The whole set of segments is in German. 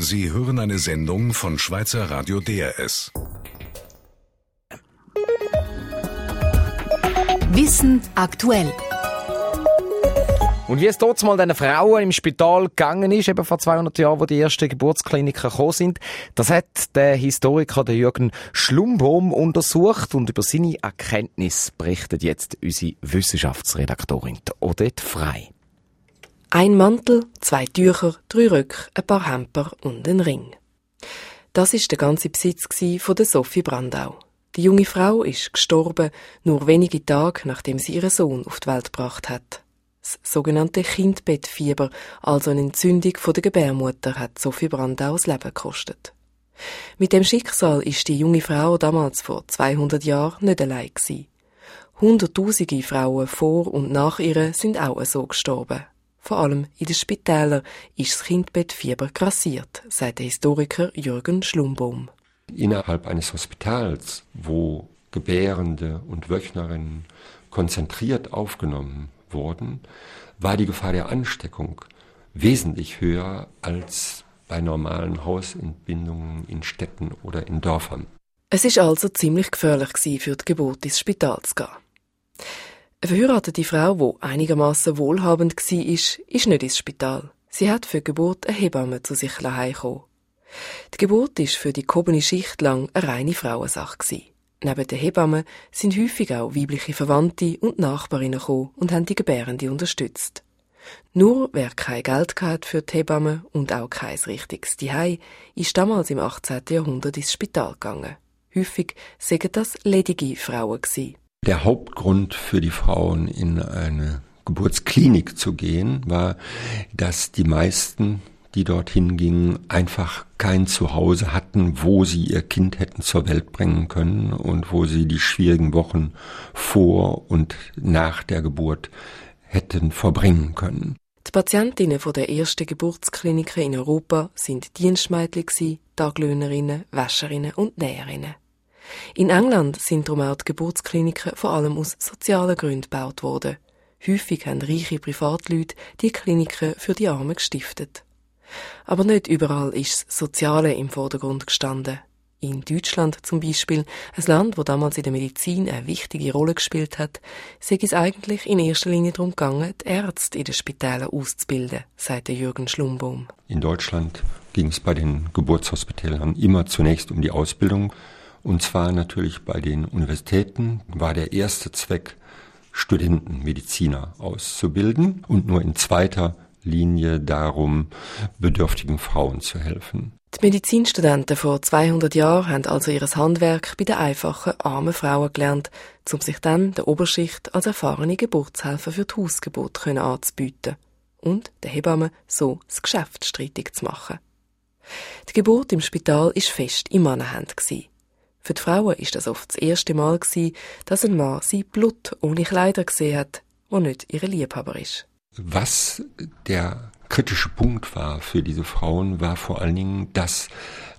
Sie hören eine Sendung von Schweizer Radio DRS. Wissen aktuell. Und wie es dort mal den Frauen im Spital gegangen ist, eben vor 200 Jahren, wo die ersten Geburtskliniken gekommen sind, das hat der Historiker der Jürgen Schlumbohm untersucht und über seine Erkenntnis berichtet jetzt unsere Wissenschaftsredaktorin Odette Frei. Ein Mantel, zwei Tücher, drei Röcke, ein paar Hemper und ein Ring. Das ist der ganze Besitz von der Sophie Brandau. Die junge Frau ist gestorben, nur wenige Tage nachdem sie ihren Sohn auf die Welt gebracht hat. Das sogenannte Kindbettfieber, also eine Entzündung von der Gebärmutter, hat Sophie Brandau das Leben gekostet. Mit dem Schicksal ist die junge Frau damals vor 200 Jahren nicht allein. Hunderttausende Frauen vor und nach ihr sind auch so gestorben. Vor allem in den Spitälern ist das Kindbettfieber grassiert, sagt der Historiker Jürgen Schlumbohm. Innerhalb eines Hospitals, wo Gebärende und Wöchnerinnen konzentriert aufgenommen wurden, war die Gefahr der Ansteckung wesentlich höher als bei normalen Hausentbindungen in Städten oder in Dörfern. Es ist also ziemlich gefährlich für die Geburt ins Spital zu gehen. Eine verheiratete Frau, die einigermaßen wohlhabend war, ist, nicht ins Spital. Sie hat für die Geburt eine Hebamme zu sich heimgekommen. Die Geburt ist für die gehobene Schicht lang eine reine Frauensache. Neben den Hebammen sind häufig auch weibliche Verwandte und Nachbarinnen gekommen und haben die Gebärende unterstützt. Nur wer kein Geld hatte für die Hebammen und auch kein richtiges Zuhause, ist damals im 18. Jahrhundert ins Spital gegangen. Häufig sagen das ledige Frauen gewesen. Der Hauptgrund für die Frauen in eine Geburtsklinik zu gehen, war, dass die meisten die dorthin gingen, einfach kein Zuhause hatten, wo sie ihr Kind hätten zur Welt bringen können und wo sie die schwierigen Wochen vor und nach der Geburt hätten verbringen können. Die Patientinnen von der ersten Geburtsklinik in Europa sind Dienstmädchen, Taglöhnerinnen, Wäscherinnen und Näherinnen. In England sind darum auch die Geburtskliniken vor allem aus sozialen Gründen gebaut worden. Häufig haben reiche Privatleute die Kliniken für die Armen gestiftet. Aber nicht überall ist das Soziale im Vordergrund gestanden. In Deutschland zum Beispiel, ein Land, wo damals in der Medizin eine wichtige Rolle gespielt hat, sei es eigentlich in erster Linie darum gegangen, die Ärzte in den Spitälern auszubilden, sagte Jürgen Schlumbohm. In Deutschland ging es bei den Geburtshospitälern immer zunächst um die Ausbildung. Und zwar natürlich bei den Universitäten war der erste Zweck, Studenten, Mediziner auszubilden und nur in zweiter Linie darum, bedürftigen Frauen zu helfen. Die Medizinstudenten vor 200 Jahren haben also ihr Handwerk bei den einfachen, armen Frauen gelernt, um sich dann der Oberschicht als erfahrene Geburtshelfer für die Hausgeburt anzubieten und den Hebammen so das Geschäft streitig zu machen. Die Geburt im Spital ist fest in Mannenhand Für die Frauen ist das oft das erste Mal dass ein Mann sein Blut ohne Kleider gesehen hat, wo nicht ihre Liebhaber ist. Was der kritische Punkt war für diese Frauen, war vor allen Dingen, dass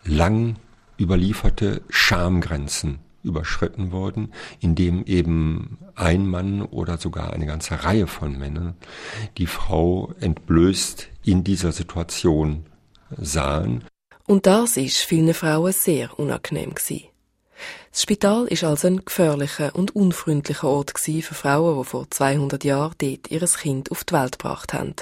lang überlieferte Schamgrenzen überschritten wurden, indem eben ein Mann oder sogar eine ganze Reihe von Männern die Frau entblößt in dieser Situation sahen. Und das ist vielen Frauen sehr unangenehm gewesen. Das Spital ist also ein gefährlicher und unfreundlicher Ort für Frauen, die vor 200 Jahren dort ihr Kind auf die Welt gebracht haben.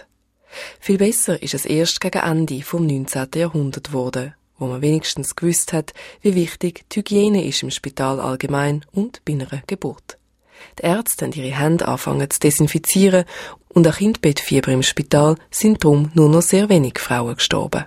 Viel besser ist es erst gegen Ende vom 19. Jahrhundert geworden, wo man wenigstens gewusst hat, wie wichtig die Hygiene ist im Spital allgemein und bei einer Geburt. Die Ärzte haben ihre Hände angefangen zu desinfizieren und an Kindbettfieber im Spital sind darum nur noch sehr wenig Frauen gestorben.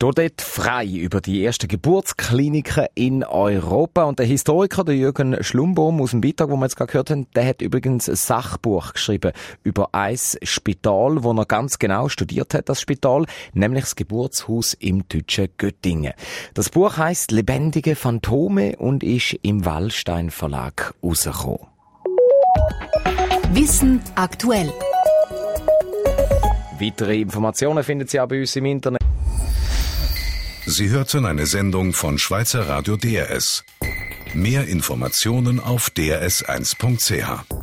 Dort frei über die ersten Geburtskliniken in Europa. Und der Historiker, der Jürgen Schlumbohm aus dem Beitrag, wo wir jetzt gerade gehört haben, der hat übrigens ein Sachbuch geschrieben über ein Spital, wo er ganz genau studiert hat, das Spital, nämlich das Geburtshaus im deutschen Göttingen. Das Buch heißt Lebendige Phantome und ist im Wallstein Verlag rausgekommen. Wissen aktuell. Weitere Informationen finden Sie auch bei uns im Internet. Sie hörten eine Sendung von Schweizer Radio DRS. Mehr Informationen auf drs1.ch.